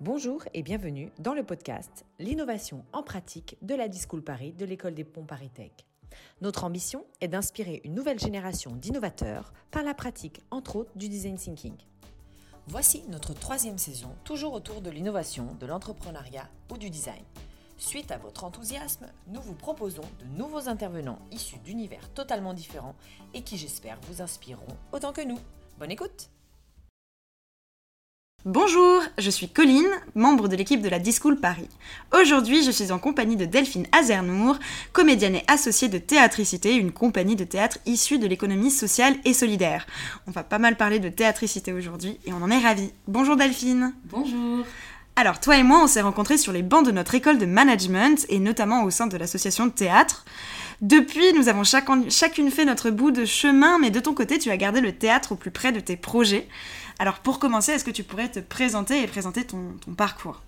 Bonjour et bienvenue dans le podcast L'innovation en pratique de la Discool Paris de l'école des ponts Paris Tech. Notre ambition est d'inspirer une nouvelle génération d'innovateurs par la pratique, entre autres, du design thinking. Voici notre troisième saison, toujours autour de l'innovation, de l'entrepreneuriat ou du design. Suite à votre enthousiasme, nous vous proposons de nouveaux intervenants issus d'univers totalement différents et qui, j'espère, vous inspireront autant que nous. Bonne écoute Bonjour, je suis Colline, membre de l'équipe de la Discool Paris. Aujourd'hui, je suis en compagnie de Delphine Azernour, comédienne et associée de Théatricité, une compagnie de théâtre issue de l'économie sociale et solidaire. On va pas mal parler de théatricité aujourd'hui et on en est ravis. Bonjour Delphine. Bonjour. Alors, toi et moi, on s'est rencontrés sur les bancs de notre école de management et notamment au sein de l'association de théâtre. Depuis, nous avons chacune fait notre bout de chemin, mais de ton côté, tu as gardé le théâtre au plus près de tes projets. Alors pour commencer, est-ce que tu pourrais te présenter et présenter ton, parcours?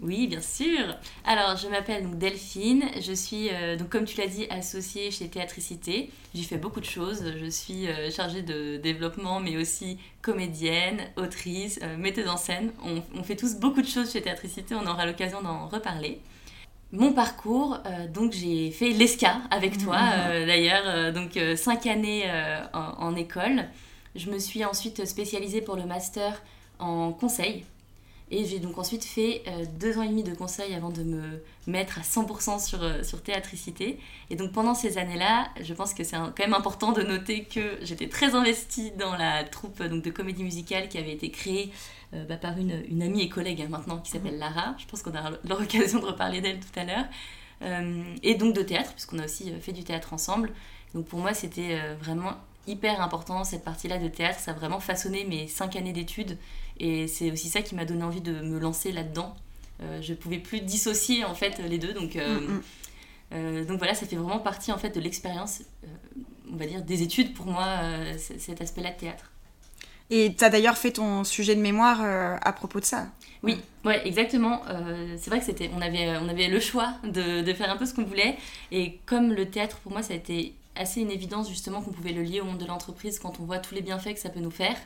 Oui, bien sûr. Alors, je m'appelle donc Delphine. Je suis, euh, donc comme tu l'as dit, associée chez Théatricité. J'y fais beaucoup de choses. Je suis euh, chargée de développement, mais aussi comédienne, autrice, euh, metteuse en scène. On, fait tous beaucoup de choses chez Théatricité. On aura l'occasion d'en reparler. Mon parcours, donc j'ai fait l'ESCA avec toi, mhm. d'ailleurs, donc cinq années en, école. Je me suis ensuite spécialisée pour le master en conseil. Et j'ai donc ensuite fait euh, deux ans et demi de conseil avant de me mettre à 100% sur, euh, sur théatricité. Et donc pendant ces années-là, je pense que c'est quand même important de noter que j'étais très investie dans la troupe donc, de comédie musicale qui avait été créée euh, bah, par une, une, amie et collègue hein, maintenant qui s'appelle Lara. Je pense qu'on aura l'occasion de reparler d'elle tout à l'heure. et donc de théâtre, puisqu'on a aussi fait du théâtre ensemble. Donc pour moi, c'était vraiment hyper important, cette partie-là de théâtre. Ça a vraiment façonné mes cinq années d'études. Et c'est aussi ça qui m'a donné envie de me lancer là-dedans. Euh, je pouvais plus dissocier en fait les deux. Donc, euh, mm, mm. Euh, donc voilà, ça fait vraiment partie en fait de l'expérience, euh, on va dire, des études pour moi, cet aspect-là de théâtre. Et tu as d'ailleurs fait ton sujet de mémoire à propos de ça. Oui, ouais, exactement. c'est vrai que c'était, on avait, on avait le choix de, de faire un peu ce qu'on voulait. Et comme le théâtre, pour moi, ça a été assez une évidence justement qu'on pouvait le lier au monde de l'entreprise quand on voit tous les bienfaits que ça peut nous faire.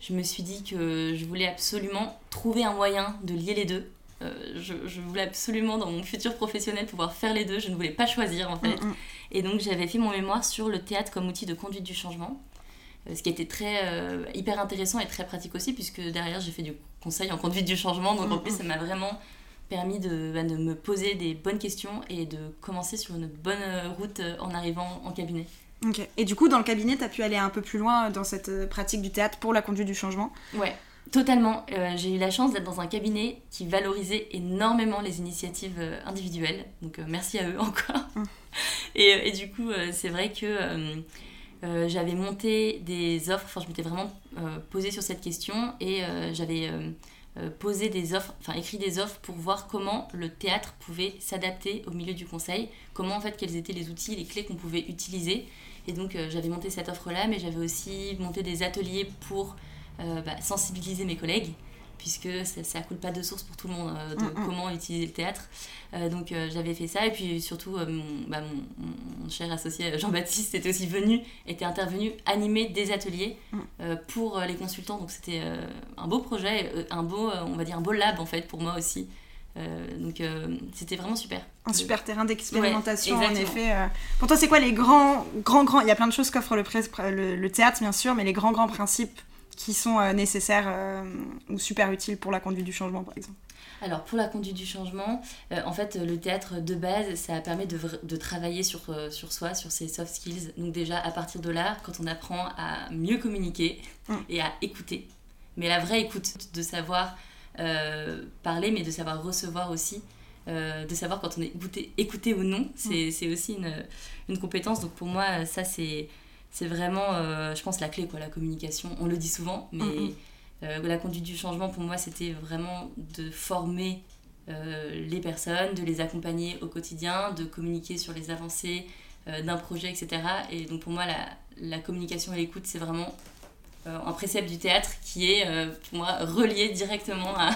Je me suis dit que je voulais absolument trouver un moyen de lier les deux. Euh, je, voulais absolument dans mon futur professionnel pouvoir faire les deux. Je ne voulais pas choisir en fait. Mm, mm. Et donc j'avais fait mon mémoire sur le théâtre comme outil de conduite du changement. Euh, ce qui était très euh, hyper intéressant et très pratique aussi puisque derrière j'ai fait du conseil en conduite du changement. Donc en mm, plus ça m'a vraiment permis de, bah, de, me poser des bonnes questions et de commencer sur une bonne route euh, en arrivant en cabinet. Ok. Et du coup, dans le cabinet, tu as pu aller un peu plus loin dans cette euh, pratique du théâtre pour la conduite du changement? Ouais, totalement. Euh, j'ai eu la chance d'être dans un cabinet qui valorisait énormément les initiatives individuelles. Donc merci à eux encore. Et, et, du coup, c'est vrai que j'avais monté des offres, enfin je m'étais vraiment posée sur cette question et j'avais euh, poser des offres, enfin écrit des offres pour voir comment le théâtre pouvait s'adapter au milieu du conseil, comment en fait quels étaient les outils, les clés qu'on pouvait utiliser. Et donc euh, j'avais monté cette offre-là, mais j'avais aussi monté des ateliers pour euh, bah, sensibiliser mes collègues puisque ça, ne coule pas de source pour tout le monde euh, de mm, mm. comment utiliser le théâtre. Euh, donc euh, j'avais fait ça et puis surtout bah, mon, cher associé Jean-Baptiste était aussi venu, était intervenu animer des ateliers mm. pour les consultants. Donc c'était un beau projet, un beau, on va dire un beau lab en fait pour moi aussi. donc c'était vraiment super. Un super terrain d'expérimentation en effet. Pour toi c'est quoi les grands, grands, grands, il y a plein de choses qu'offre le, le théâtre bien sûr, mais les grands, grands principes qui sont euh, nécessaires euh, ou super utiles pour la conduite du changement, par exemple alors pour la conduite du changement, euh, en fait le théâtre de base, ça permet de, de travailler sur, sur soi, sur ses soft skills. Donc déjà à partir de là, quand on apprend à mieux communiquer mm. et à écouter, mais la vraie écoute, de savoir parler, mais de savoir recevoir aussi, de savoir quand on est écouté, écouté ou non, c'est mm. aussi une, une, compétence. Donc pour moi, ça c'est c'est vraiment, euh, je pense, la clé, quoi, la communication. On le dit souvent, mais mm, mm. Euh, la conduite du changement, pour moi, c'était vraiment de former euh, les personnes, de les accompagner au quotidien, de communiquer sur les avancées d'un projet, etc. Et donc, pour moi, la, la communication et l'écoute, c'est vraiment un précepte du théâtre qui est, pour moi, relié directement à,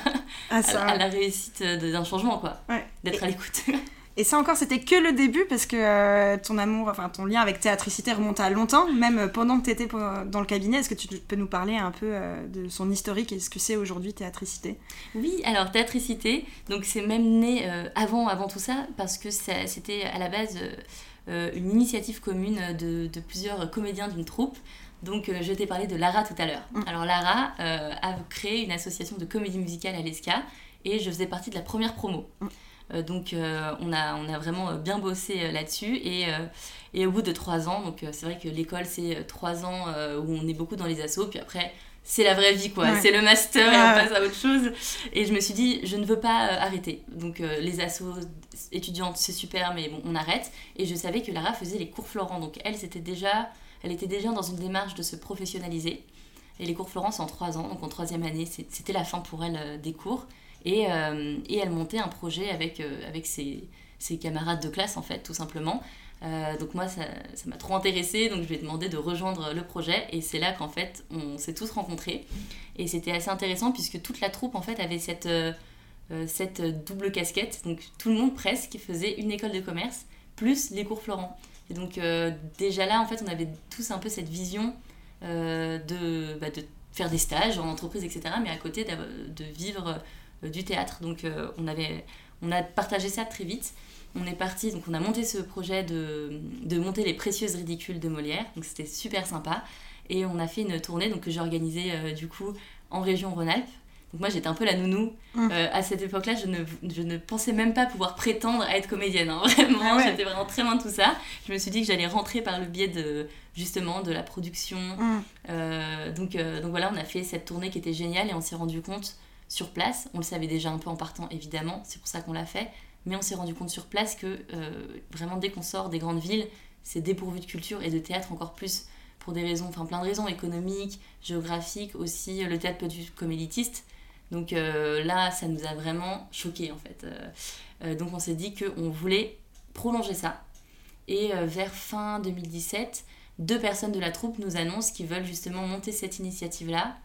à, la réussite d'un changement, quoi. D'être à l'écoute. Et ça encore, c'était que le début parce que euh, ton amour, enfin ton lien avec théatricité remonte à longtemps, même pendant que tu étais dans le cabinet. Est-ce que tu peux nous parler un peu euh, de son historique et ce que c'est aujourd'hui théatricité? Oui, alors théatricité, donc c'est même né euh, avant, avant tout ça parce que c'était à la base une initiative commune de, plusieurs comédiens d'une troupe. Donc je t'ai parlé de Lara tout à l'heure. Mm. Alors Lara a créé une association de comédie musicale à l'ESCA et je faisais partie de la première promo. Mm. Euh, donc euh, on, a, on a vraiment bien bossé euh, là-dessus et, et au bout de trois ans, donc c'est vrai que l'école c'est trois ans où on est beaucoup dans les assos, puis après c'est la vraie vie quoi, c'est le master et on passe à autre chose. Et je me suis dit, je ne veux pas arrêter. Donc les assos étudiantes, c'est super, mais bon, on arrête. Et je savais que Lara faisait les cours Florent, donc elle, c'était déjà, elle était déjà dans une démarche de se professionnaliser. Et les cours Florent, c'est en trois ans, donc en troisième année, c'était la fin pour elle des cours. Euh, et, elle montait un projet avec, euh, avec ses, ses, camarades de classe, en fait, tout simplement. Euh, donc moi, ça m'a trop intéressée, donc je lui ai demandé de rejoindre le projet. Et c'est là qu'en fait, on s'est tous rencontrés. Et c'était assez intéressant puisque toute la troupe, en fait, avait cette, cette double casquette. Donc tout le monde presque faisait une école de commerce, plus les cours Florent. Et donc déjà là, en fait, on avait tous un peu cette vision de, bah, de faire des stages en entreprise, etc. Mais à côté de vivre du théâtre. Donc euh, on, avait, on a partagé ça très vite. On est parti, donc on a monté ce projet de, de monter les précieuses ridicules de Molière. Donc c'était super sympa. Et on a fait une tournée donc, que j'ai organisée euh, du coup en région Rhône-Alpes. Donc moi j'étais un peu la nounou. Mmh. à cette époque-là, je ne, je ne, pensais même pas pouvoir prétendre à être comédienne. Hein. Vraiment, ah j'étais vraiment très loin de tout ça. Je me suis dit que j'allais rentrer par le biais de justement de la production. Mmh. donc, donc voilà, on a fait cette tournée qui était géniale et on s'est rendu compte sur place. On le savait déjà un peu en partant, évidemment, c'est pour ça qu'on l'a fait. Mais on s'est rendu compte sur place que euh, vraiment, dès qu'on sort des grandes villes, c'est dépourvu de culture et de théâtre encore plus pour des raisons, enfin plein de raisons économiques, géographiques aussi. Le théâtre peut être comme élitiste. Donc euh, là, ça nous a vraiment choqués en fait. Euh, donc on s'est dit qu'on voulait prolonger ça. Et vers fin 2017, deux personnes de la troupe nous annoncent qu'ils veulent justement monter cette initiative-là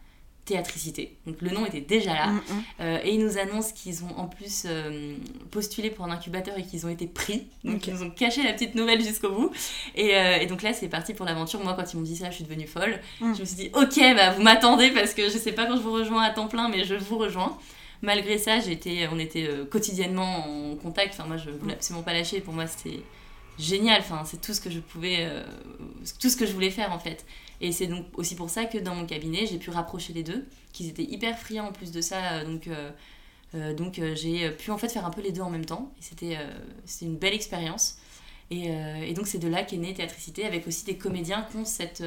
théatricité. Donc le nom était déjà là. Mm, mm. Euh, et ils nous annoncent qu'ils ont en plus euh, postulé pour un incubateur et qu'ils ont été pris. Donc ils nous ont caché la petite nouvelle jusqu'au bout. Et, euh, et, donc là, c'est parti pour l'aventure. Moi, quand ils m'ont dit ça, je suis devenue folle. Mm. Je me suis dit, ok, bah, vous m'attendez parce que je sais pas quand je vous rejoins à temps plein, mais je vous rejoins. Malgré ça, j'étais, on était quotidiennement en contact. Enfin, moi, je voulais absolument pas lâcher. Pour moi, c'était génial. Enfin, c'est tout ce que je pouvais, tout ce que je voulais faire en fait. Et c'est donc aussi pour ça que dans mon cabinet, j'ai pu rapprocher les deux, qu'ils étaient hyper friands en plus de ça. Euh, donc, euh, euh, donc j'ai pu en fait faire un peu les deux en même temps. Et c'était une belle expérience. Et, et, donc c'est de là qu'est née Théatricité, avec aussi des comédiens qui ont cette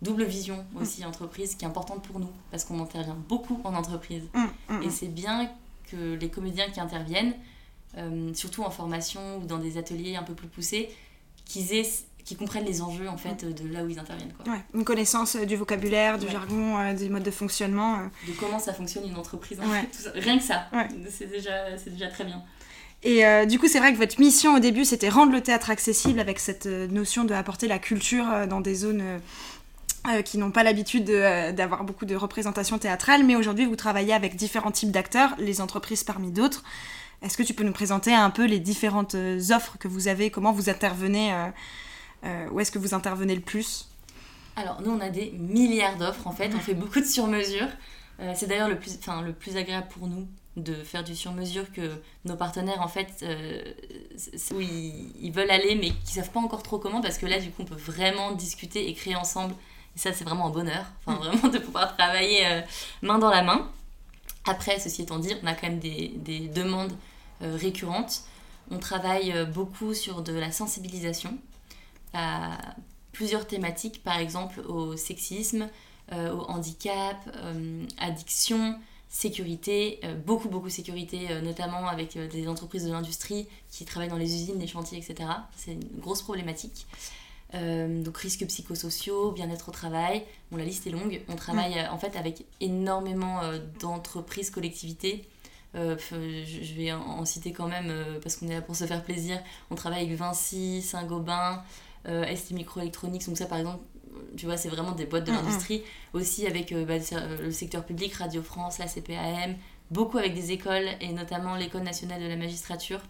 double vision aussi entreprise qui est importante pour nous, parce qu'on intervient beaucoup en entreprise. Mmh, mmh. Et c'est bien que les comédiens qui interviennent, surtout en formation ou dans des ateliers un peu plus poussés, qu'ils aient qui comprennent les enjeux en fait de là où ils interviennent. Quoi. Ouais, une connaissance euh, du vocabulaire, du jargon, euh, des modes de fonctionnement. Euh. De comment ça fonctionne une entreprise. Rien que ça, c'est déjà, déjà très bien. Et du coup, c'est vrai que votre mission au début, c'était rendre le théâtre accessible avec cette notion de apporter la culture dans des zones qui n'ont pas l'habitude d'avoir beaucoup de représentation théâtrale. Mais aujourd'hui, vous travaillez avec différents types d'acteurs, les entreprises parmi d'autres. Est-ce que tu peux nous présenter un peu les différentes offres que vous avez, comment vous intervenez euh, où est-ce que vous intervenez le plus? Alors, nous, on a des milliards d'offres en fait. On fait beaucoup de sur-mesure. Euh, c'est d'ailleurs le plus, le plus agréable pour nous de faire du sur-mesure que nos partenaires en fait euh, où ils, veulent aller mais qui savent pas encore trop comment parce que là du coup on peut vraiment discuter et créer ensemble et ça c'est vraiment un bonheur enfin mm. vraiment de pouvoir travailler main dans la main après ceci étant dit on a quand même des, des demandes récurrentes on travaille beaucoup sur de la sensibilisation à plusieurs thématiques, par exemple au sexisme, euh, au handicap, euh, addiction, sécurité, euh, beaucoup beaucoup sécurité, notamment avec des entreprises de l'industrie qui travaillent dans les usines, les chantiers, etc. C'est une grosse problématique. donc risques psychosociaux, bien-être au travail, bon la liste est longue. On travaille en fait avec énormément d'entreprises, collectivités. je vais en, citer quand même parce qu'on est là pour se faire plaisir. On travaille avec Vinci, Saint-Gobain, euh, ST Microelectronics, donc ça par exemple, tu vois, c'est vraiment des boîtes de l'industrie. Aussi avec euh, bah, euh, le secteur public, Radio France, la CPAM, beaucoup avec des écoles et notamment l'école nationale de la magistrature.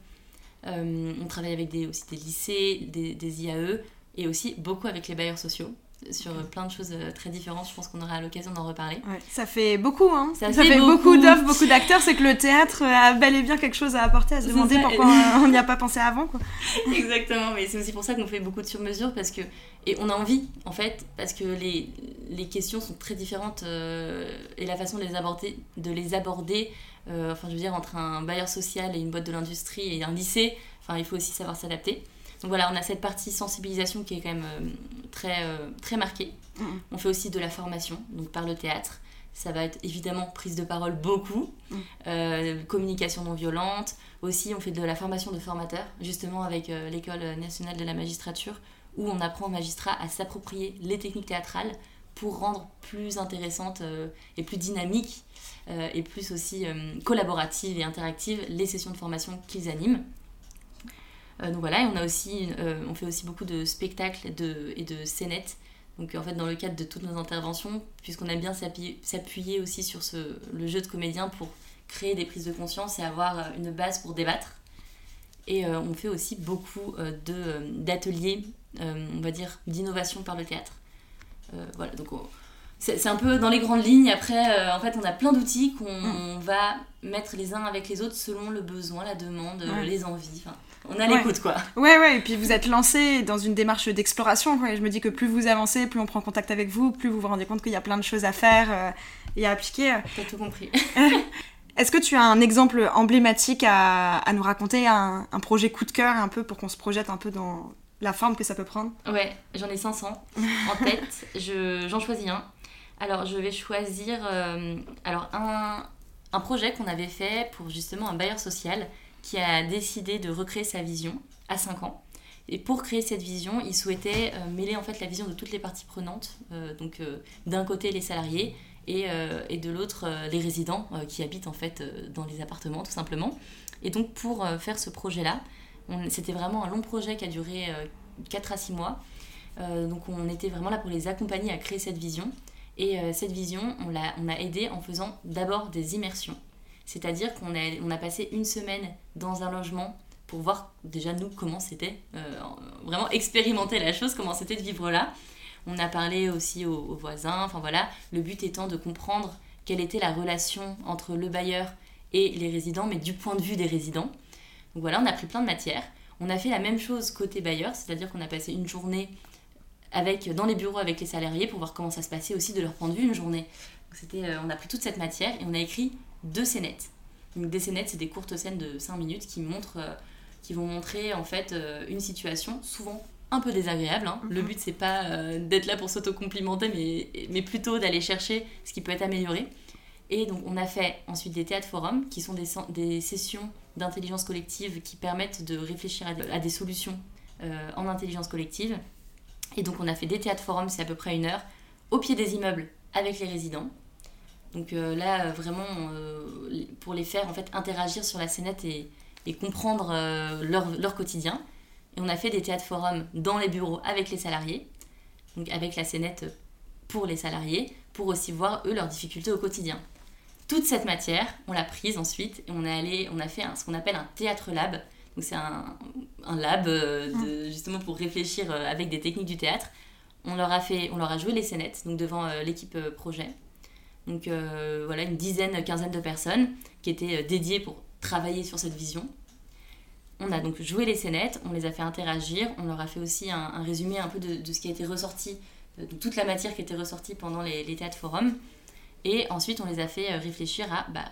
on travaille avec des, aussi des lycées, des, des IAE et aussi beaucoup avec les bailleurs sociaux sur plein de choses euh, très différentes. Je pense qu'on aura l'occasion d'en reparler. ça fait beaucoup, hein. Ça, fait, beaucoup, d'offres, beaucoup d'acteurs. C'est que le théâtre a bel et bien quelque chose à apporter, à se demander pourquoi on n'y a pas pensé avant, quoi. Exactement, mais c'est aussi pour ça qu'on fait beaucoup de sur-mesure parce que et on a envie, en fait, parce que les, les questions sont très différentes euh, et la façon de les aborder, de les aborder euh, enfin, je veux dire, entre un bailleur social et une boîte de l'industrie et un lycée, enfin, il faut aussi savoir s'adapter. Donc voilà, on a cette partie sensibilisation qui est quand même euh, très, euh, très marquée. Mm. On fait aussi de la formation, donc par le théâtre. Ça va être évidemment prise de parole beaucoup, mm. euh, communication non violente. Aussi, on fait de la formation de formateurs, justement avec l'École nationale de la magistrature, où on apprend aux magistrats à s'approprier les techniques théâtrales pour rendre plus intéressante et plus dynamique et plus aussi collaborative et interactive les sessions de formation qu'ils animent. Euh, donc voilà, et on, a aussi, euh, on fait aussi beaucoup de spectacles et de, et de scénettes. Donc en fait, dans le cadre de toutes nos interventions, puisqu'on aime bien s'appuyer aussi sur ce, le jeu de comédien pour créer des prises de conscience et avoir euh, une base pour débattre. Et on fait aussi beaucoup d'ateliers, on va dire, d'innovation par le théâtre. voilà, donc c'est un peu dans les grandes lignes. Après, en fait, on a plein d'outils qu'on mm. va mettre les uns avec les autres selon le besoin, la demande, les envies on a l'écoute quoi. Ouais, ouais, et puis vous êtes lancé dans une démarche d'exploration. Et je me dis que plus vous avancez, plus on prend contact avec vous, plus vous vous rendez compte qu'il y a plein de choses à faire euh, et à appliquer. T'as tout compris. Est-ce que tu as un exemple emblématique à, à nous raconter, un, un, projet coup de cœur un peu pour qu'on se projette un peu dans la forme que ça peut prendre? Ouais, j'en ai 500 en tête. J'en choisis un. Alors, je vais choisir euh, alors un, un projet qu'on avait fait pour justement un bailleur social qui a décidé de recréer sa vision à 5 ans. Et pour créer cette vision, il souhaitait euh, mêler en fait la vision de toutes les parties prenantes, euh, donc d'un côté les salariés et, et de l'autre les résidents qui habitent en fait dans les appartements tout simplement. Et donc pour faire ce projet-là, c'était vraiment un long projet qui a duré 4 à 6 mois. donc on était vraiment là pour les accompagner à créer cette vision. Et cette vision, on l'a on a aidé en faisant d'abord des immersions. C'est-à-dire qu'on a, on a passé une semaine dans un logement pour voir déjà nous comment c'était, euh, vraiment expérimenter la chose, comment c'était de vivre là. On a parlé aussi aux, voisins, enfin voilà, le but étant de comprendre quelle était la relation entre le bailleur et les résidents, mais du point de vue des résidents. Donc voilà, on a pris plein de matières. On a fait la même chose côté bailleur, c'est-à-dire qu'on a passé une journée avec, dans les bureaux avec les salariés pour voir comment ça se passait aussi de leur point de vue une journée. c'était, euh, on a pris toute cette matière et on a écrit deux scénettes. Donc des scénettes, c'est des courtes scènes de 5 minutes qui montrent, euh, qui vont montrer en fait euh, une situation souvent un peu désagréable. Hein. Le mhm. but c'est pas euh, d'être là pour s'auto-complimenter, mais, mais plutôt d'aller chercher ce qui peut être amélioré. Et donc on a fait ensuite des théâtres forums qui sont des, des sessions d'intelligence collective qui permettent de réfléchir à, des solutions en intelligence collective. Et donc on a fait des théâtres forums, c'est à peu près une heure, au pied des immeubles avec les résidents. Donc euh, là, vraiment, euh, pour les faire en fait interagir sur la scénette et, comprendre euh, leur, leur, quotidien. Et on a fait des théâtres forums dans les bureaux avec les salariés, donc avec la scénette pour les salariés, pour aussi voir eux leurs difficultés au quotidien. Toute cette matière, on l'a prise ensuite et on, est allé, on a fait ce qu'on appelle un théâtre lab. Donc c'est un, un, lab de, justement pour réfléchir avec des techniques du théâtre. On leur a fait, on leur a joué les scénettes, donc devant l'équipe projet. Donc euh, voilà, une dizaine, quinzaine de personnes qui étaient euh, dédiées pour travailler sur cette vision. On a donc joué les scénettes, on les a fait interagir, on leur a fait aussi un, résumé un peu de, ce qui a été ressorti, de toute la matière qui était ressortie pendant les, les théâtres forums. Et ensuite, on les a fait euh, réfléchir à bah,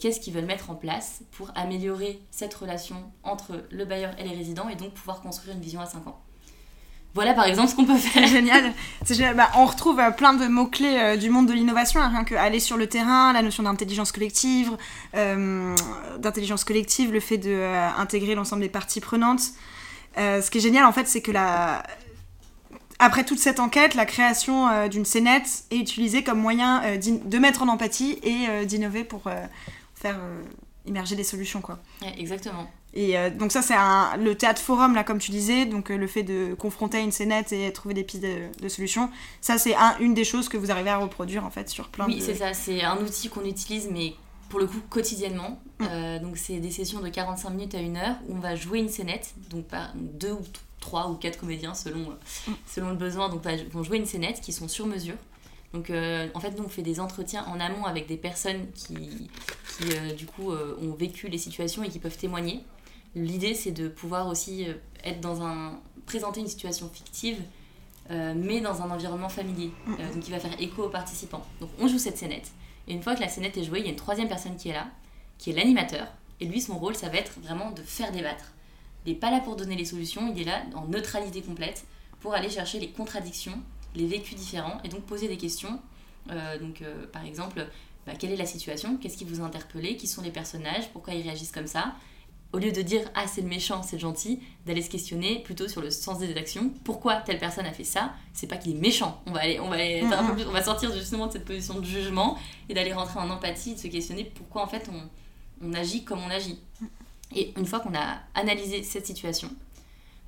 qu'est-ce qu'ils veulent mettre en place pour améliorer cette relation entre le bailleur et les résidents et donc pouvoir construire une vision à 5 ans. Voilà par exemple ce qu'on peut faire. Génial. Bah, on retrouve euh, plein de mots-clés euh, du monde de l'innovation, hein, rien que aller sur le terrain, la notion d'intelligence collective, euh, d'intelligence collective, le fait d'intégrer l'ensemble des parties prenantes. ce qui est génial en fait, c'est que la... après toute cette enquête, la création d'une scénette est utilisée comme moyen de mettre en empathie et d'innover pour faire immerger des solutions. Quoi. exactement. Et euh, donc ça, c'est le théâtre forum, là, comme tu disais, donc euh, le fait de confronter une scénette et trouver des pistes de, solutions, ça, c'est une des choses que vous arrivez à reproduire, en fait, sur plein oui, c'est ça, c'est un outil qu'on utilise, mais pour le coup quotidiennement. Mm. donc c'est des sessions de 45 minutes à une heure où on va jouer une scénette, donc par deux ou trois ou quatre comédiens selon, mm. selon le besoin, donc vont jouer une scénette qui sont sur mesure. Donc en fait nous on fait des entretiens en amont avec des personnes qui, qui du coup ont vécu les situations et qui peuvent témoigner. L'idée c'est de pouvoir aussi être dans un présenter une situation fictive euh, mais dans un environnement familier, mm. euh, donc qui va faire écho aux participants. Donc on joue cette scénette, et une fois que la scénette est jouée, il y a une troisième personne qui est là, qui est l'animateur, et lui son rôle ça va être vraiment de faire débattre. Il n'est pas là pour donner les solutions, il est là en neutralité complète pour aller chercher les contradictions, les vécus différents, et donc poser des questions. Euh, donc par exemple, bah, quelle est la situation? Qu'est-ce qui vous a interpellé? Qui sont les personnages? Pourquoi ils réagissent comme ça? Au lieu de dire ah c'est le méchant, c'est le gentil, d'aller se questionner plutôt sur le sens des actions. Pourquoi telle personne a fait ça? C'est pas qu'il est méchant. On va aller, on va on va sortir justement de cette position de jugement et d'aller rentrer en empathie, de se questionner pourquoi en fait on, on agit comme on agit. Et une fois qu'on a analysé cette situation,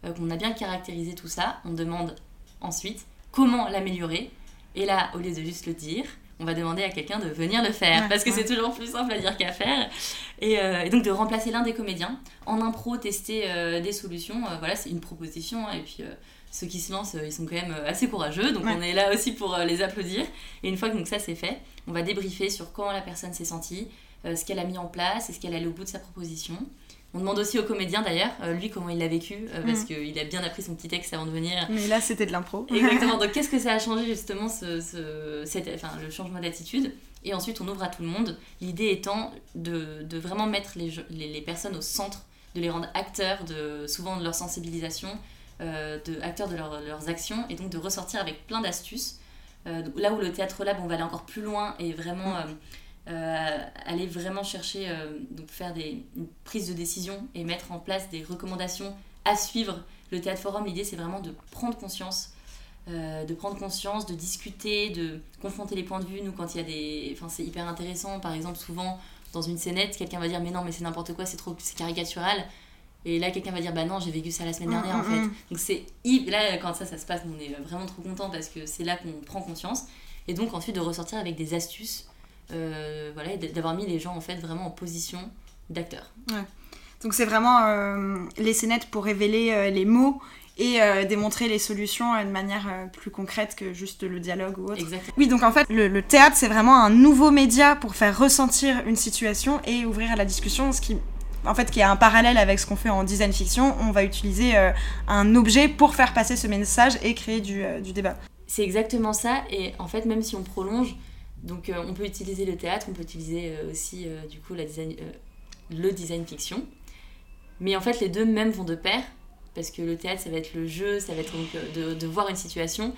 euh, qu'on a bien caractérisé tout ça, on demande ensuite comment l'améliorer. Et là, au lieu de juste le dire, on va demander à quelqu'un de venir le faire. Parce que c'est toujours plus simple à dire qu'à faire. Euh, et, donc de remplacer l'un des comédiens en impro tester euh, des solutions. Euh, voilà c'est une proposition. Hein, et puis ceux qui se lancent ils sont quand même assez courageux. Donc on est là aussi pour les applaudir. Et une fois que donc ça c'est fait on va débriefer sur comment la personne s'est sentie ce qu'elle a mis en place est-ce qu'elle allait au bout de sa proposition on demande aussi au comédien d'ailleurs, euh, lui comment il l'a vécu, euh, parce mm. qu'il a bien appris son petit texte avant de venir. Mais là c'était de l'impro. Exactement, donc qu'est-ce que ça a changé justement ce, enfin, le changement d'attitude? Et ensuite on ouvre à tout le monde, l'idée étant de, de, vraiment mettre les, les, personnes au centre, de les rendre acteurs de, souvent de leur sensibilisation, euh, de, acteurs de leurs actions, et donc de ressortir avec plein d'astuces. là où le théâtre lab on va aller encore plus loin et vraiment... Mm. Euh, aller vraiment chercher, euh, donc faire des, une prise de décision et mettre en place des recommandations à suivre. Le théâtre forum, l'idée c'est vraiment de prendre conscience, euh, de prendre conscience, de discuter, de confronter les points de vue. Nous, quand il y a des. Enfin, c'est hyper intéressant. Par exemple, souvent dans une scénette, quelqu'un va dire Mais non, mais c'est n'importe quoi, c'est trop c'est caricatural. Et là, quelqu'un va dire Bah non, j'ai vécu ça la semaine dernière en fait. Donc, c'est. Là, quand ça, ça se passe, on est vraiment trop content parce que c'est là qu'on prend conscience. Et donc, ensuite, de ressortir avec des astuces voilà, d'avoir mis les gens en fait vraiment en position d'acteurs. Donc c'est vraiment euh, les scénettes pour révéler euh, les mots et démontrer les solutions de manière plus concrète que juste le dialogue ou autre. Exactement. Oui, donc en fait, le, théâtre, c'est vraiment un nouveau média pour faire ressentir une situation et ouvrir à la discussion, ce qui, en fait, qui a un parallèle avec ce qu'on fait en design fiction. On va utiliser un objet pour faire passer ce message et créer du, du débat. C'est exactement ça, et en fait, même si on prolonge, donc euh, on peut utiliser le théâtre, on peut utiliser euh, aussi euh, du coup la design, le design fiction. Mais en fait les deux même vont de pair, parce que le théâtre ça va être le jeu, ça va être donc de, de voir une situation,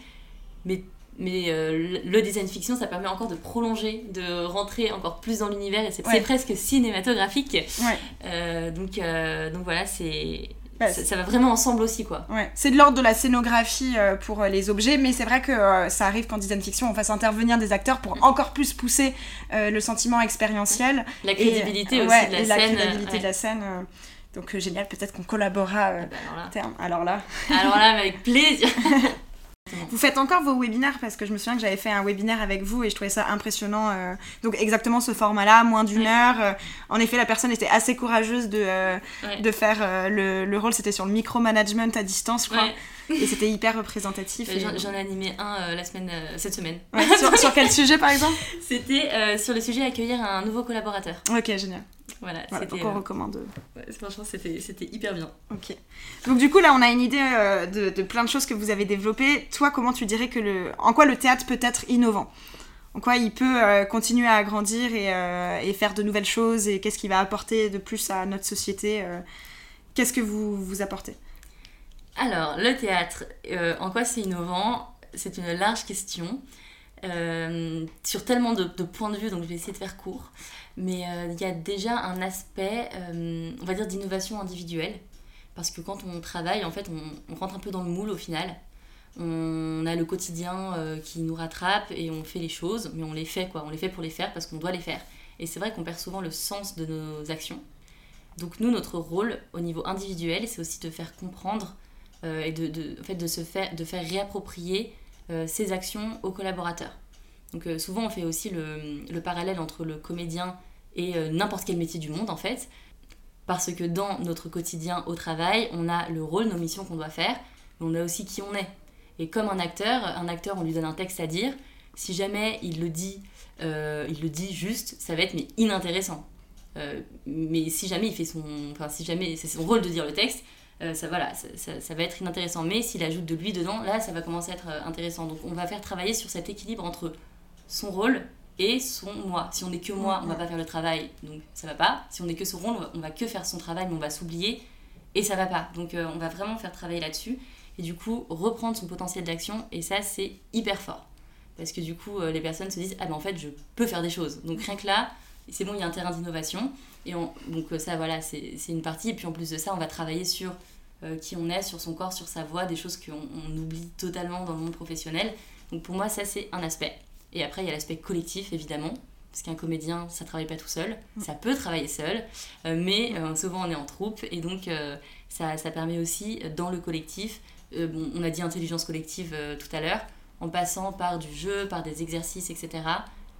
mais, mais le design fiction ça permet encore de prolonger, de rentrer encore plus dans l'univers et c'est presque cinématographique. donc, donc voilà, c'est ça, va vraiment ensemble aussi, quoi. Ouais. C'est de l'ordre de la scénographie euh, pour euh, les objets, mais c'est vrai que euh, ça arrive qu'en design fiction, on fasse intervenir des acteurs pour encore plus pousser le sentiment expérientiel. La crédibilité aussi de la et scène. La crédibilité de la scène. donc génial, peut-être qu'on collaborera. Ah bah alors là. Alors là, avec plaisir. Vous faites encore vos webinaires parce que je me souviens que j'avais fait un webinaire avec vous et je trouvais ça impressionnant. Euh, donc exactement ce format-là, moins d'une heure. Euh, en effet, la personne était assez courageuse de, euh, de faire le, le, rôle. C'était sur le micromanagement à distance, je crois. Et c'était hyper représentatif. J'en ai animé un la semaine, cette semaine. sur, sur, quel sujet par exemple? C'était sur le sujet accueillir un nouveau collaborateur. Ok, génial. Voilà, donc on recommande. franchement, c'était hyper bien. Ok. Donc du coup, là, on a une idée euh, de, de, plein de choses que vous avez développées. Toi, comment tu dirais que le... En quoi le théâtre peut être innovant? En quoi il peut euh, continuer à grandir et, euh, et, faire de nouvelles choses Et qu'est-ce qui va apporter de plus à notre société Qu'est-ce que vous, vous apportez? Alors, le théâtre, en quoi c'est innovant? C'est une large question. Sur tellement de, points de vue, donc je vais essayer de faire court mais euh, il y a déjà un aspect, euh, on va dire, d'innovation individuelle. Parce que quand on travaille, en fait, on, rentre un peu dans le moule au final. On a le quotidien euh, qui nous rattrape et on fait les choses, mais on les fait quoi. On les fait pour les faire parce qu'on doit les faire. Et c'est vrai qu'on perd souvent le sens de nos actions. Donc nous, notre rôle au niveau individuel, c'est aussi de faire comprendre et de, en fait, de, se faire, de faire réapproprier ces actions aux collaborateurs. Donc souvent, on fait aussi le, le parallèle entre le comédien et n'importe quel métier du monde en fait. Parce que dans notre quotidien au travail, on a le rôle, nos missions qu'on doit faire, mais on a aussi qui on est. Et comme un acteur, un acteur, on lui donne un texte à dire. Si jamais il le dit, il le dit juste, ça va être mais inintéressant. mais si jamais il fait son, enfin si jamais c'est son rôle de dire le texte, euh, ça, voilà, ça, va être inintéressant. Mais s'il ajoute de lui dedans, là, ça va commencer à être euh, intéressant. Donc on va faire travailler sur cet équilibre entre son rôle et son moi. Si on n'est que moi, on va pas faire le travail, donc ça va pas. Si on n'est que son rôle, on va, que faire son travail, mais on va s'oublier et ça va pas. Donc euh, on va vraiment faire travailler là-dessus et du coup reprendre son potentiel d'action et ça c'est hyper fort. Parce que du coup les personnes se disent ah ben en fait je peux faire des choses. Donc rien que là, c'est bon, il y a un terrain d'innovation. Et donc ça voilà, c'est une partie. Et puis en plus de ça, on va travailler sur euh, qui on est, sur son corps, sur sa voix, des choses qu'on oublie totalement dans le monde professionnel. Donc pour moi, ça c'est un aspect. Et après, il y a l'aspect collectif, évidemment, parce qu'un comédien, ça travaille pas tout seul, ça peut travailler seul, euh, mais euh, souvent on est en troupe, et donc ça, ça, permet aussi, dans le collectif, bon, on a dit intelligence collective tout à l'heure, en passant par du jeu, par des exercices, etc.,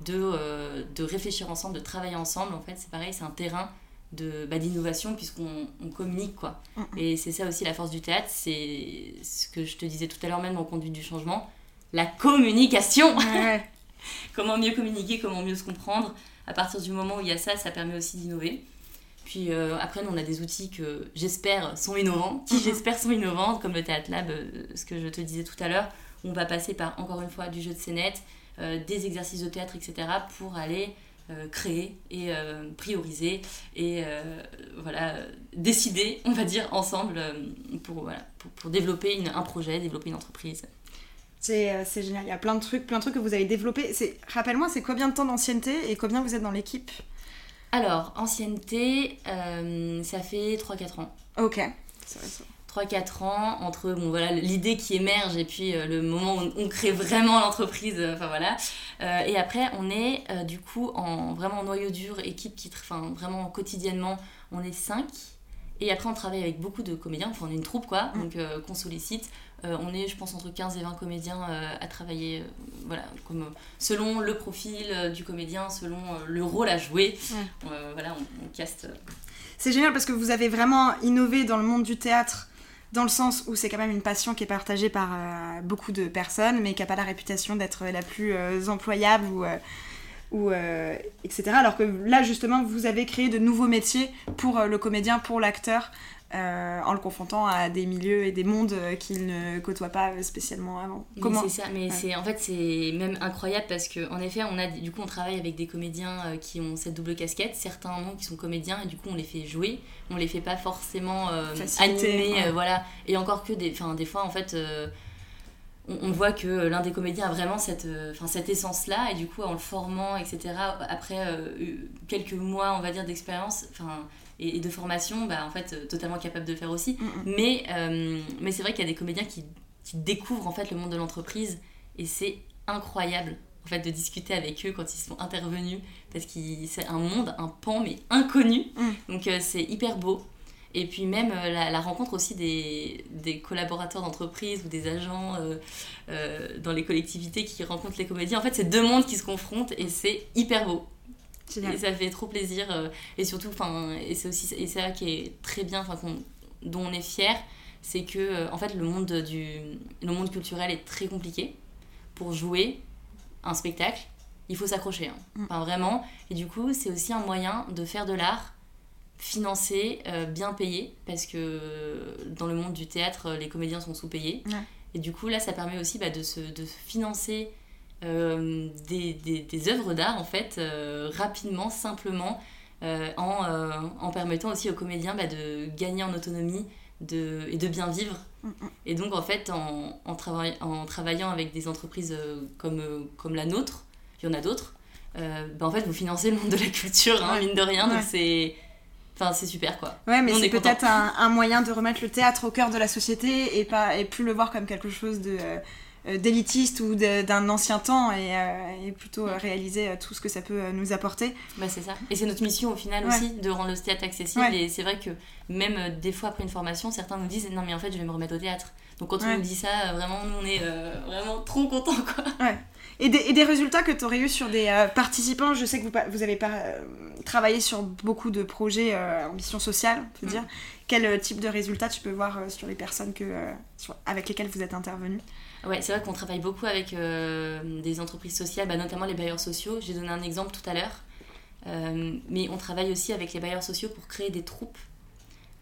de, de réfléchir ensemble, de travailler ensemble, en fait, c'est pareil, c'est un terrain de bah, d'innovation puisqu'on on communique quoi. Et c'est ça aussi la force du théâtre, c'est ce que je te disais tout à l'heure même en conduite du changement, la communication. comment mieux communiquer, comment mieux se comprendre. À partir du moment où il y a ça, ça permet aussi d'innover. Puis euh, après, nous, on a des outils que j'espère sont innovants, qui j'espère sont innovants, comme le Théâtre Lab, euh, ce que je te disais tout à l'heure. On va passer par, encore une fois, du jeu de scénette, euh, des exercices de théâtre, etc., pour aller euh, créer et euh, prioriser et euh, voilà, décider, on va dire, ensemble pour, voilà, pour, développer une, un projet, développer une entreprise. C'est génial, il y a plein de trucs, plein de trucs que vous avez développés. Rappelle-moi, c'est combien de temps d'ancienneté et combien vous êtes dans l'équipe? Alors, ancienneté, ça fait 3-4 ans. Ok. 3-4 ans entre bon, voilà, l'idée qui émerge et puis euh, le moment où on, crée vraiment l'entreprise. Euh, enfin voilà. Euh, et après, on est du coup en vraiment noyau dur, équipe qui, enfin vraiment quotidiennement, on est 5. Et après, on travaille avec beaucoup de comédiens, enfin on est une troupe quoi, mm. donc qu'on sollicite. on est, je pense, entre 15 et 20 comédiens à travailler, voilà, comme, selon le profil du comédien, selon le rôle à jouer. voilà, on, on caste. C'est génial parce que vous avez vraiment innové dans le monde du théâtre dans le sens où c'est quand même une passion qui est partagée par euh, beaucoup de personnes, mais qui n'a pas la réputation d'être la plus euh, employable ou, euh, ou etc. Alors que là, justement, vous avez créé de nouveaux métiers pour le comédien, pour l'acteur, euh, en le confrontant à des milieux et des mondes qu'il ne côtoie pas spécialement avant. Comment C'est ça, mais c'est en fait c'est même incroyable parce que en effet on a du coup on travaille avec des comédiens euh, qui ont cette double casquette, certains non qui sont comédiens et du coup on les fait jouer, on les fait pas forcément euh, animer, voilà. Et encore que des, des fois en fait on, voit que l'un des comédiens a vraiment cette, cette essence-là, et du coup, en le formant, etc., après quelques mois, on va dire, d'expérience, enfin, et, de formation, bah, en fait, euh, totalement capable de le faire aussi. Mm, mm. Mais, euh, mais c'est vrai qu'il y a des comédiens qui, qui, découvrent en fait le monde de l'entreprise et c'est incroyable en fait de discuter avec eux quand ils sont intervenus parce que c'est un monde, un pan mais inconnu. Mm. Donc euh, c'est hyper beau. Et puis même la, rencontre aussi des, des collaborateurs d'entreprise ou des agents dans les collectivités qui rencontrent les comédiens. En fait, c'est deux mondes qui se confrontent et c'est hyper beau. Et ça fait trop plaisir. Euh, et surtout, et c'est aussi et ça qui est très bien, enfin, dont on est fier, c'est que euh, en fait le monde du le monde culturel est très compliqué pour jouer un spectacle. Il faut s'accrocher, hein. mm. enfin vraiment. Et du coup, c'est aussi un moyen de faire de l'art financé, euh, bien payé, parce que dans le monde du théâtre, les comédiens sont sous-payés. Et du coup, là, ça permet aussi bah, de, se, de financer euh, des, des, des, œuvres d'art en fait euh, rapidement, simplement, euh, en, en, permettant aussi aux comédiens bah, de gagner en autonomie de, et de bien vivre. Mm, mm. Et donc en fait en, en, en travaillant avec des entreprises comme, comme la nôtre, il y en a d'autres, bah, en fait vous financez le monde de la culture, hein, mine de rien, donc c'est... Enfin, c'est super quoi. Ouais, mais c'est peut-être un, un, moyen de remettre le théâtre au cœur de la société et, pas, et plus le voir comme quelque chose de, euh, d'élitiste ou d'un ancien temps et, euh, plutôt euh, réaliser tout ce que ça peut nous apporter. Bah c'est ça. Et c'est notre mission au final aussi de rendre le théâtre accessible. Et c'est vrai que même des fois après une formation, certains nous disent non mais en fait je vais me remettre au théâtre. Donc quand on nous dit ça, vraiment nous on est vraiment trop contents quoi. Et des, résultats que tu aurais eu sur des euh, participants Je sais que vous, vous avez pas, euh, travaillé sur beaucoup de projets en mission sociale, je veux dire. Quel type de résultats tu peux voir sur les personnes que, avec lesquelles vous êtes intervenu Ouais, c'est vrai qu'on travaille beaucoup avec des entreprises sociales, bah, notamment les bailleurs sociaux. J'ai donné un exemple tout à l'heure. mais on travaille aussi avec les bailleurs sociaux pour créer des troupes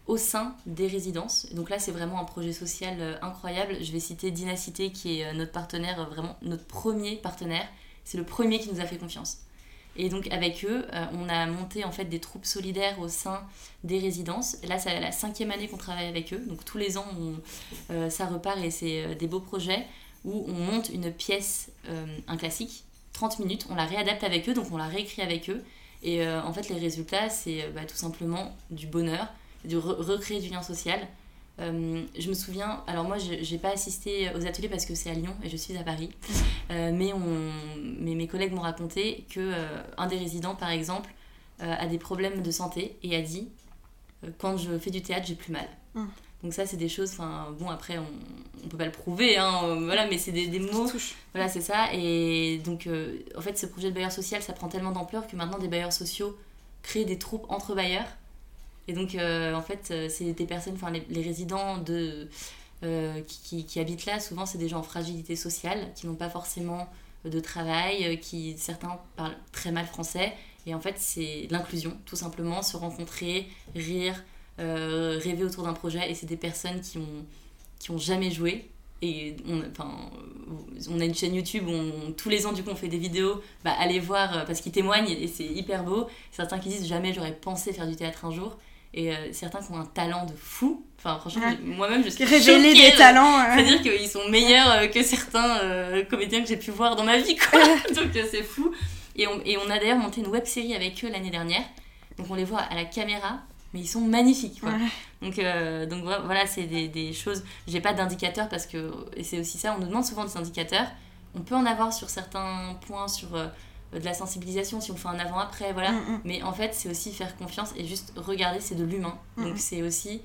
au sein des résidences. Donc là, c'est vraiment un projet social euh, incroyable. Je vais citer Dynacité, qui est euh, notre partenaire, euh, vraiment notre premier partenaire. C'est le premier qui nous a fait confiance. Et donc avec eux, on a monté en fait des troupes solidaires au sein des résidences. Là, c'est la cinquième année qu'on travaille avec eux. Donc tous les ans, ça repart et c'est des beaux projets où on monte une pièce, un classique, 30 minutes, on la réadapte avec eux, donc on la réécrit avec eux. Et en fait, les résultats, c'est bah, tout simplement du bonheur, de recréer du lien social. Euh, je me souviens, alors moi je n'ai pas assisté aux ateliers parce que c'est à Lyon et je suis à Paris, euh, mais, on, mais mes collègues m'ont raconté que euh, un des résidents par exemple a des problèmes de santé et a dit quand je fais du théâtre j'ai plus mal. Hum. Donc ça c'est des choses, enfin bon après on, on peut pas le prouver, hein, voilà, mais c'est des, des, mots, voilà c'est ça. Et donc en fait ce projet de bailleur social ça prend tellement d'ampleur que maintenant des bailleurs sociaux créent des troupes entre bailleurs et donc, euh, en fait, euh, c'est des personnes, enfin, les, résidents de, euh, qui, qui, habitent là, souvent, c'est des gens en fragilité sociale, qui n'ont pas forcément de travail, qui certains parlent très mal français. Et en fait, c'est l'inclusion, tout simplement, se rencontrer, rire, rêver autour d'un projet. Et c'est des personnes qui ont, qui ont jamais joué, et on, enfin, on a une chaîne YouTube où tous les ans du coup on fait des vidéos bah, allez voir parce qu'ils témoignent et c'est hyper beau certains qui disent jamais j'aurais pensé faire du théâtre un jour et euh, certains qui ont un talent de fou. Enfin, franchement, moi-même, je suis révéler des talents. C'est-à-dire qu'ils sont meilleurs euh, que certains euh, comédiens que j'ai pu voir dans ma vie, quoi. Donc, c'est fou. Et on, et on a d'ailleurs monté une web série avec eux l'année dernière. Donc, on les voit à la caméra, mais ils sont magnifiques, quoi. Donc, donc, voilà, c'est des, des, choses. J'ai pas d'indicateurs parce que. Et c'est aussi ça, on nous demande souvent des indicateurs. On peut en avoir sur certains points, sur de la sensibilisation, si on fait un avant-après, voilà. Mm, mm. Mais en fait, c'est aussi faire confiance et juste regarder, c'est de l'humain. Mm, donc c'est aussi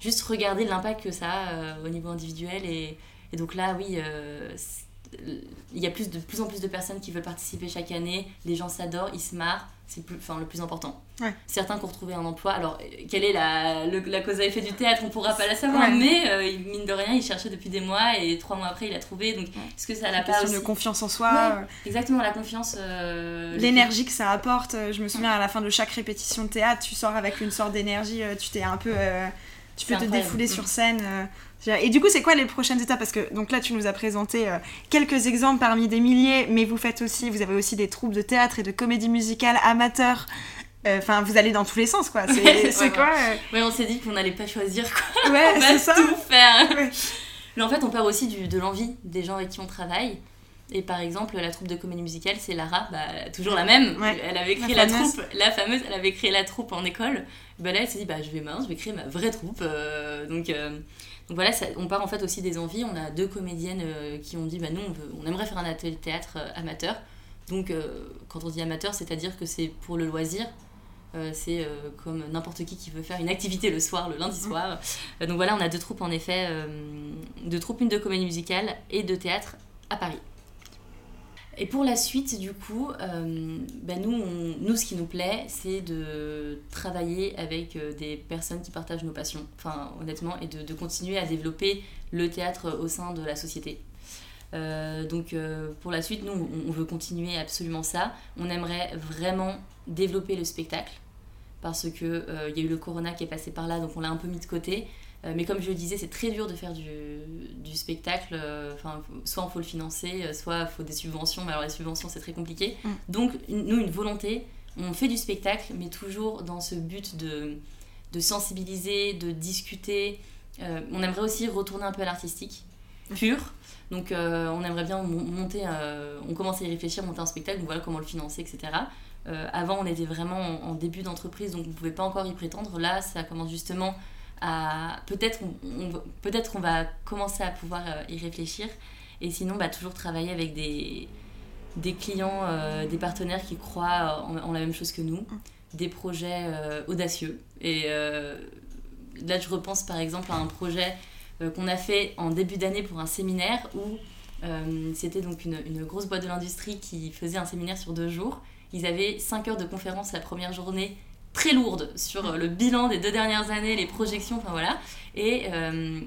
juste regarder l'impact que ça a euh, au niveau individuel. Et, et donc là, oui, euh, il y a plus de, plus en plus de personnes qui veulent participer chaque année. Les gens s'adorent, ils se marrent. C'est plus, enfin, le plus important. Certains qui ont retrouvé un emploi. Alors, quelle est la, la cause à effet du théâtre? On pourra pas la savoir. Mais, euh, mine de rien, il cherchait depuis des mois et trois mois après, il a trouvé. Donc, est-ce que ça l'a pas aussi... de confiance en soi. exactement, la confiance. Euh, L'énergie que ça apporte. Euh, je me souviens, à la fin de chaque répétition de théâtre, tu sors avec une sorte d'énergie. Tu t'es un peu... tu peux te défouler sur scène. Et du coup, c'est quoi les prochaines étapes? Parce que donc là, tu nous as présenté euh, quelques exemples parmi des milliers, mais vous faites aussi, vous avez aussi des troupes de théâtre et de comédie musicale amateurs. Euh, enfin, vous allez dans tous les sens, quoi. C'est quoi euh Ouais, on s'est dit qu'on n'allait pas choisir, quoi. Ouais, on va tout faire. Mais en fait, on part aussi du, de l'envie des gens avec qui on travaille. Et par exemple, la troupe de comédie musicale, c'est Lara, bah, toujours la même. Elle avait créé la, troupe, la fameuse, elle avait créé la troupe en école. Bah là, elle s'est dit, bah, je vais je vais créer ma vraie troupe. donc, donc voilà, on part en fait aussi des envies. On a deux comédiennes euh, qui ont dit bah, nous, on, aimerait faire un atelier de théâtre euh, amateur. Donc euh, quand on dit amateur, c'est-à-dire que c'est pour le loisir. c'est comme n'importe qui qui veut faire une activité le soir, le lundi soir. donc voilà, on a deux troupes en effet, deux troupes, une de comédie musicale et de théâtre à Paris. Et pour la suite, du coup, euh, bah, nous, nous, ce qui nous plaît, c'est de travailler avec euh, des personnes qui partagent nos passions, enfin, honnêtement, et de, continuer à développer le théâtre au sein de la société. Euh, donc, pour la suite, nous, on, veut continuer absolument ça. On aimerait vraiment développer le spectacle, parce qu'il il y a eu le corona qui est passé par là, donc on l'a un peu mis de côté. Euh, mais comme je le disais, c'est très dur de faire du, du spectacle. Euh, enfin, soit il faut le financer, euh, soit il faut des subventions. Mais alors les subventions, c'est très compliqué. Mm. Donc, nous, une volonté, on fait du spectacle, mais toujours dans ce but de, de sensibiliser, de discuter. on aimerait aussi retourner un peu à l'artistique pur. Donc, on aimerait bien monter, on commence à y réfléchir, monter un spectacle, donc voilà comment le financer, etc. avant, on était vraiment en, en début d'entreprise, donc on ne pouvait pas encore y prétendre. Là, ça commence justement peut-être on, peut-être on va commencer à pouvoir euh, y réfléchir et sinon bah, toujours travailler avec des, des clients, euh, des partenaires qui croient en, la même chose que nous, des projets euh, audacieux. Et là, je repense par exemple à un projet qu'on a fait en début d'année pour un séminaire où C'était donc une, une, grosse boîte de l'industrie qui faisait un séminaire sur deux jours. Ils avaient 5 heures de conférence la première journée, très lourde, sur le bilan des deux dernières années, les projections, enfin voilà. Et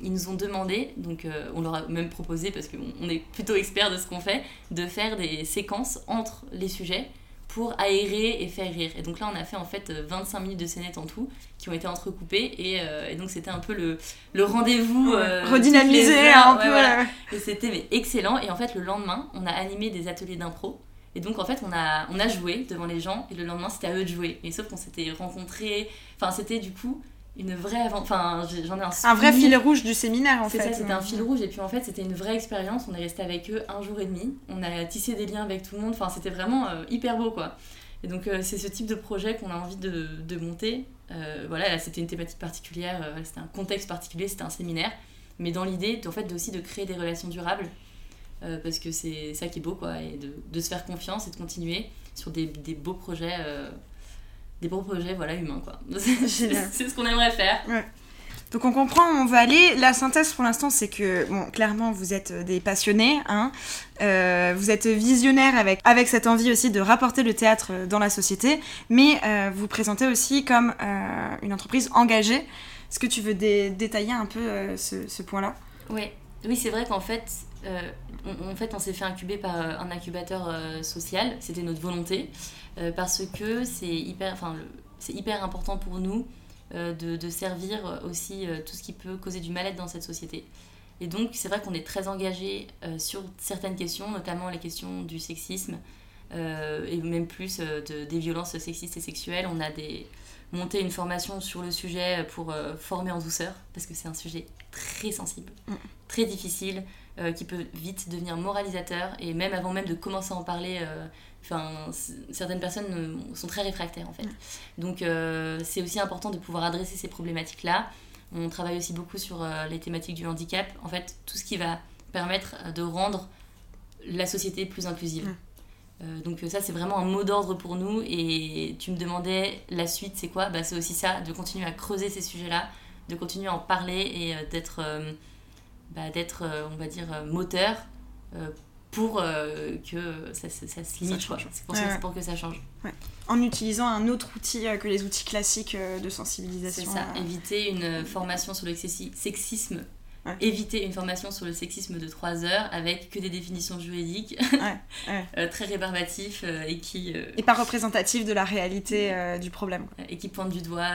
ils nous ont demandé, donc on leur a même proposé, parce qu'on est plutôt experts de ce qu'on fait, de faire des séquences entre les sujets pour aérer et faire rire. Et donc là, on a fait en fait 25 minutes de scénettes en tout, qui ont été entrecoupées. Et, euh, donc, c'était un peu le, le rendez-vous. Euh, redynamisé un peu. Et c'était excellent. Et en fait, le lendemain, on a animé des ateliers d'impro. Et donc, en fait, on a, on a joué devant les gens. Et le lendemain, c'était à eux de jouer. Et sauf qu'on s'était rencontrés. Enfin, c'était du coup une vraie enfin j'en ai un, un vrai fil rouge du séminaire en fait c'est ça c'était un fil rouge. Et puis en fait c'était une vraie expérience. On est resté avec eux un jour et demi. On a tissé des liens avec tout le monde. Enfin c'était vraiment euh, hyper beau quoi. Et donc euh, c'est ce type de projet qu'on a envie de, de monter. Euh, voilà c'était une thématique particulière c'était un contexte particulier c'était un séminaire. Mais dans l'idée en fait aussi de créer des relations durables parce que c'est ça qui est beau quoi et de, de, se faire confiance et de continuer sur des, des beaux projets des beaux projets voilà, humains. quoi. c'est ce qu'on aimerait faire. Donc on comprend on veut aller. La synthèse pour l'instant, c'est que, bon, clairement, vous êtes des passionnés, hein. Euh, vous êtes visionnaires avec, avec cette envie aussi de rapporter le théâtre dans la société, mais euh, vous présentez aussi comme euh, une entreprise engagée. Est-ce que tu veux détailler un peu ce, ce point-là? Oui, oui c'est vrai qu'en fait, on, en fait, on s'est fait incuber par un incubateur social, c'était notre volonté. Euh, parce que c'est hyper, enfin, c'est hyper important pour nous euh, de, de, servir aussi euh, tout ce qui peut causer du mal-être dans cette société. Et donc, c'est vrai qu'on est très engagé sur certaines questions, notamment les questions du sexisme et même plus de, des violences sexistes et sexuelles. On a des, monté une formation sur le sujet pour former en douceur, parce que c'est un sujet très sensible, mm. très difficile, qui peut vite devenir moralisateur. Et même avant même de commencer à en parler, Enfin, certaines personnes sont très réfractaires en fait. Donc euh, c'est aussi important de pouvoir adresser ces problématiques-là. On travaille aussi beaucoup sur euh, les thématiques du handicap. En fait, tout ce qui va permettre euh, de rendre la société plus inclusive. donc ça, c'est vraiment un mot d'ordre pour nous. Et tu me demandais la suite, c'est quoi? Bah, C'est aussi ça, de continuer à creuser ces sujets-là, de continuer à en parler et d'être, bah, d'être on va dire, moteur pour euh, que ça, ça, se limite. C'est pour, pour, que ça change. En utilisant un autre outil euh, que les outils classiques euh, de sensibilisation. C'est ça, éviter une formation sur le sexisme. Éviter une formation sur le sexisme de 3 heures avec que des définitions juridiques très rébarbatifs et qui. et pas représentatives de la réalité du problème. Et qui pointent du doigt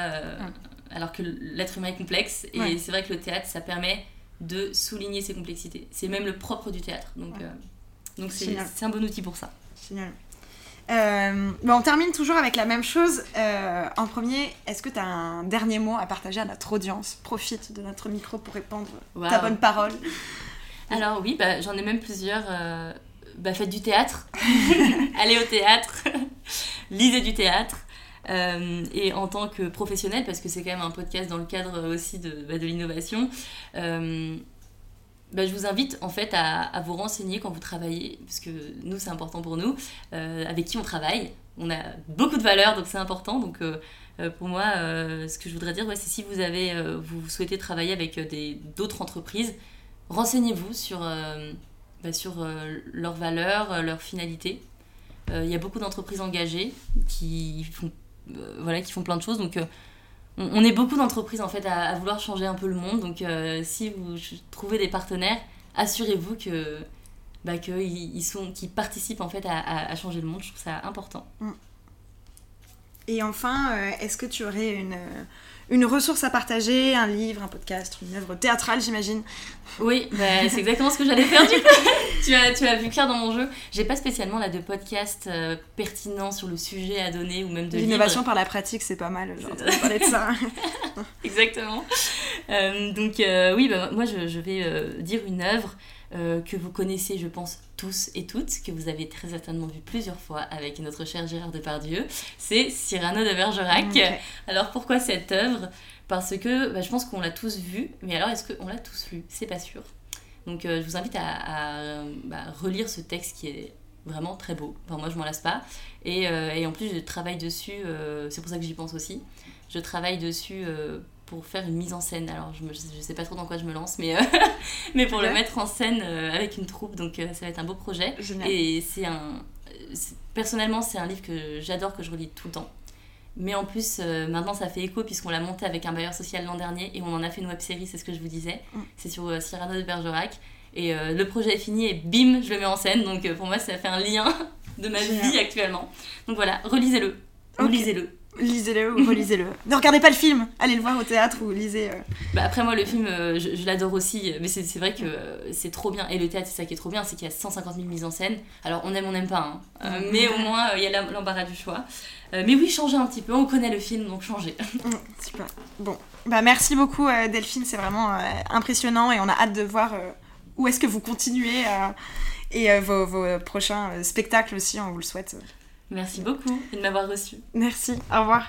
alors que l'être humain est complexe. Et c'est vrai que le théâtre, ça permet de souligner ses complexités. C'est même le propre du théâtre. Donc. Donc c'est un bon outil pour ça. Génial. Euh, on termine toujours avec la même chose. Euh, en premier, est-ce que tu as un dernier mot à partager à notre audience? Profite de notre micro pour répandre ta bonne parole. Alors oui, bah, j'en ai même plusieurs. Euh, bah, faites du théâtre. Allez au théâtre. Lisez du théâtre. Et en tant que professionnel, parce que c'est quand même un podcast dans le cadre aussi de, bah, de l'innovation, bah, je vous invite en fait à, vous renseigner quand vous travaillez, parce que nous c'est important pour nous, euh, avec qui on travaille. On a beaucoup de valeurs, donc c'est important. Donc euh, euh, pour moi, ce que je voudrais dire, c'est si vous avez, vous souhaitez travailler avec d'autres entreprises, renseignez-vous sur, bah, sur leurs valeurs, leurs finalités. Il y a beaucoup d'entreprises engagées qui font, voilà, qui font plein de choses, donc on, est beaucoup d'entreprises en fait à, vouloir changer un peu le monde. Donc euh, si vous trouvez des partenaires, assurez-vous que bah, qu'ils sont, qui participent en fait à, changer le monde. Je trouve ça important. Mm. Et enfin, euh, est-ce que tu aurais une une ressource à partager, un livre, un podcast, une œuvre théâtrale, j'imagine. Oui, bah, c'est exactement ce que j'allais faire du coup. tu, as, tu as vu clair dans mon jeu. J'ai pas spécialement là de podcast euh, pertinent sur le sujet à donner ou même de L'innovation par la pratique, c'est pas mal. Genre, parler de ça. exactement. Euh, donc euh, oui, bah, moi je, je vais dire une œuvre euh, que vous connaissez, je pense, tous et toutes, que vous avez très certainement vu plusieurs fois avec notre cher Gérard Depardieu, c'est Cyrano de Bergerac. Alors pourquoi cette œuvre? Parce que bah, je pense qu'on l'a tous vu, mais alors est-ce qu'on l'a tous lu C'est pas sûr. Donc euh, je vous invite à, bah, relire ce texte qui est vraiment très beau. Enfin, moi, je m'en lasse pas. Et, euh, et, en plus, je travaille dessus, c'est pour ça que j'y pense aussi. Je travaille dessus pour faire une mise en scène. Alors, je, ne sais pas trop dans quoi je me lance, mais, mais pour le mettre en scène avec une troupe. Donc, ça va être un beau projet. Et c'est un. Personnellement, c'est un livre que j'adore, que je relis tout le temps. Mais en plus, maintenant, ça fait écho puisqu'on l'a monté avec un bailleur social l'an dernier et on en a fait une web série, c'est ce que je vous disais. Mm. C'est sur Cyrano de Bergerac. Et le projet est fini et bim, je le mets en scène. Donc pour moi, ça fait un lien de ma vie actuellement. Donc voilà, relisez-le. Ou lisez-le. Lisez-le ou relisez-le. ne regardez pas le film, allez le voir au théâtre ou lisez. Euh. Bah après, moi, le film, euh, je, l'adore aussi, mais c'est vrai que euh, c'est trop bien. Et le théâtre, c'est ça qui est trop bien, c'est qu'il y a 150 000 mises en scène. Alors, on aime, on n'aime pas, hein. mais au moins, il y a l'embarras du choix. mais oui, changez un petit peu, on connaît le film, donc changez. Mm, super. Bon, bah merci beaucoup, Delphine, c'est vraiment impressionnant et on a hâte de voir où est-ce que vous continuez et vos, vos, prochains spectacles aussi, on vous le souhaite. Merci beaucoup de m'avoir reçu. Merci, au revoir.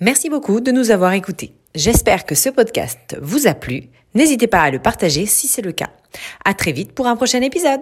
Merci beaucoup de nous avoir écoutés. J'espère que ce podcast vous a plu. N'hésitez pas à le partager si c'est le cas. À très vite pour un prochain épisode.